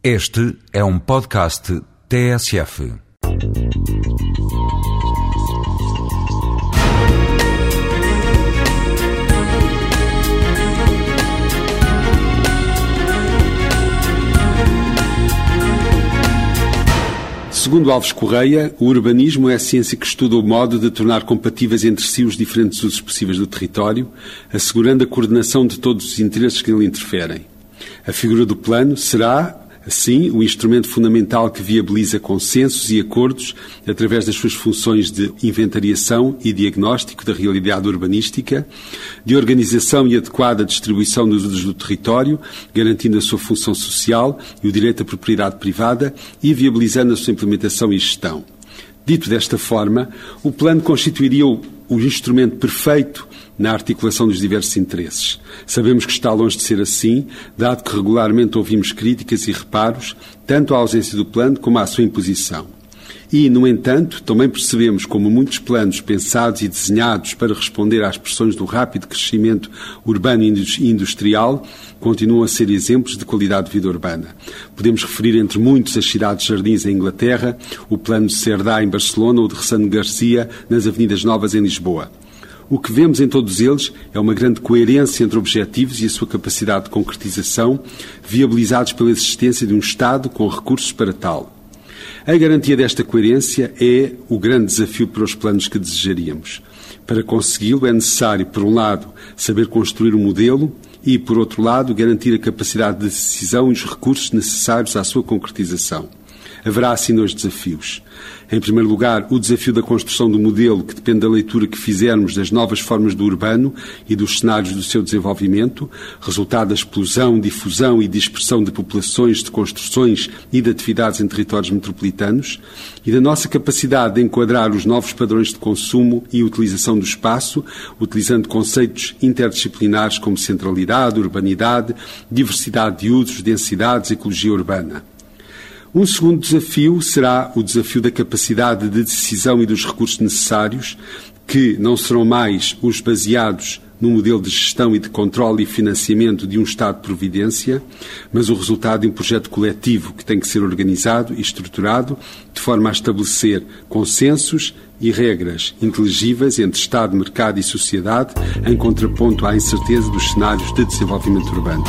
Este é um podcast TSF. Segundo Alves Correia, o urbanismo é a ciência que estuda o modo de tornar compatíveis entre si os diferentes usos possíveis do território, assegurando a coordenação de todos os interesses que nele interferem. A figura do plano será, Assim, o instrumento fundamental que viabiliza consensos e acordos através das suas funções de inventariação e diagnóstico da realidade urbanística, de organização e adequada distribuição dos usos do território, garantindo a sua função social e o direito à propriedade privada e viabilizando a sua implementação e gestão. Dito desta forma, o plano constituiria o, o instrumento perfeito na articulação dos diversos interesses. Sabemos que está longe de ser assim, dado que regularmente ouvimos críticas e reparos, tanto à ausência do plano como à sua imposição. E, no entanto, também percebemos como muitos planos pensados e desenhados para responder às pressões do rápido crescimento urbano e industrial continuam a ser exemplos de qualidade de vida urbana. Podemos referir entre muitos as cidades-jardins em Inglaterra, o plano de Cerdá em Barcelona ou de Ressano Garcia nas Avenidas Novas em Lisboa. O que vemos em todos eles é uma grande coerência entre objetivos e a sua capacidade de concretização, viabilizados pela existência de um Estado com recursos para tal. A garantia desta coerência é o grande desafio para os planos que desejaríamos. Para consegui-lo é necessário, por um lado, saber construir o um modelo e, por outro lado, garantir a capacidade de decisão e os recursos necessários à sua concretização. Haverá assim dois desafios. Em primeiro lugar, o desafio da construção do modelo, que depende da leitura que fizermos das novas formas do urbano e dos cenários do seu desenvolvimento, resultado da explosão, difusão e dispersão de populações, de construções e de atividades em territórios metropolitanos, e da nossa capacidade de enquadrar os novos padrões de consumo e utilização do espaço, utilizando conceitos interdisciplinares como centralidade, urbanidade, diversidade de usos, densidades, ecologia urbana. Um segundo desafio será o desafio da capacidade de decisão e dos recursos necessários, que não serão mais os baseados no modelo de gestão e de controle e financiamento de um Estado de providência, mas o resultado de um projeto coletivo que tem que ser organizado e estruturado de forma a estabelecer consensos e regras inteligíveis entre Estado, mercado e sociedade, em contraponto à incerteza dos cenários de desenvolvimento urbano.